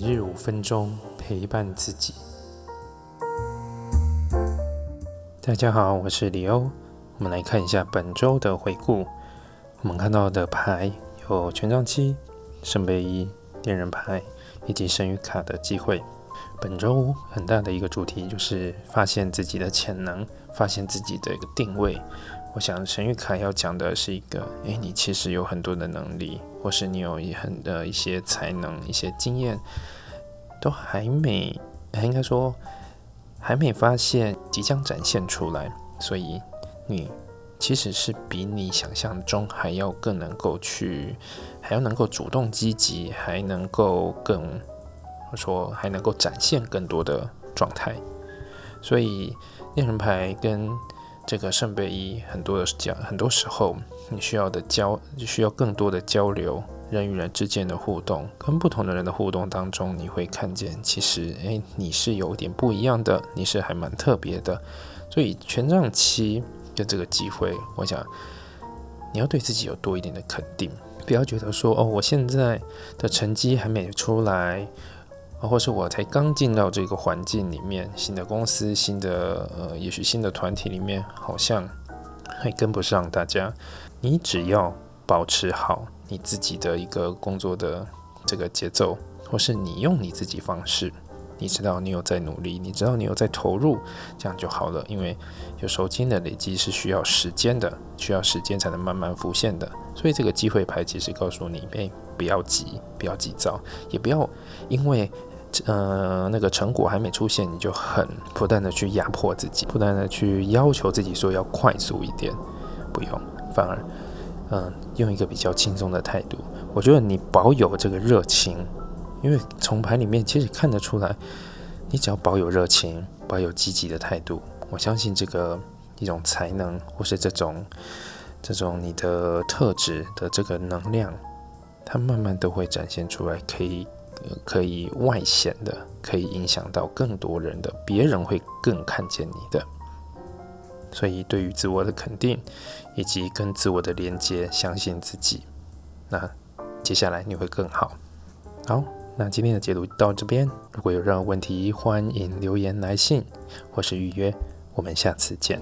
每日五分钟陪伴自己。大家好，我是李欧。我们来看一下本周的回顾。我们看到的牌有权杖七、圣杯一、恋人牌以及神谕卡的机会。本周很大的一个主题就是发现自己的潜能，发现自己的一个定位。我想神谕卡要讲的是一个，诶，你其实有很多的能力，或是你有很的一些才能、一些经验，都还没，应该说还没发现，即将展现出来。所以你其实是比你想象中还要更能够去，还要能够主动积极，还能够更，我说还能够展现更多的状态。所以恋人牌跟这个圣杯一，很多的讲，很多时候你需要的交，需要更多的交流，人与人之间的互动，跟不同的人的互动当中，你会看见，其实，诶，你是有点不一样的，你是还蛮特别的。所以权杖七的这个机会，我想你要对自己有多一点的肯定，不要觉得说，哦，我现在的成绩还没出来。或是我才刚进到这个环境里面，新的公司、新的呃，也许新的团体里面，好像还跟不上大家。你只要保持好你自己的一个工作的这个节奏，或是你用你自己方式，你知道你有在努力，你知道你有在投入，这样就好了。因为有时候经的累积是需要时间的，需要时间才能慢慢浮现的。所以这个机会牌其实告诉你：哎，不要急，不要急躁，也不要因为。呃，那个成果还没出现，你就很不断的去压迫自己，不断的去要求自己说要快速一点，不用，反而，嗯，用一个比较轻松的态度。我觉得你保有这个热情，因为从牌里面其实看得出来，你只要保有热情，保有积极的态度，我相信这个一种才能或是这种这种你的特质的这个能量，它慢慢都会展现出来，可以。可以外显的，可以影响到更多人的，别人会更看见你的。所以，对于自我的肯定以及跟自我的连接，相信自己，那接下来你会更好。好，那今天的解读到这边。如果有任何问题，欢迎留言来信或是预约。我们下次见。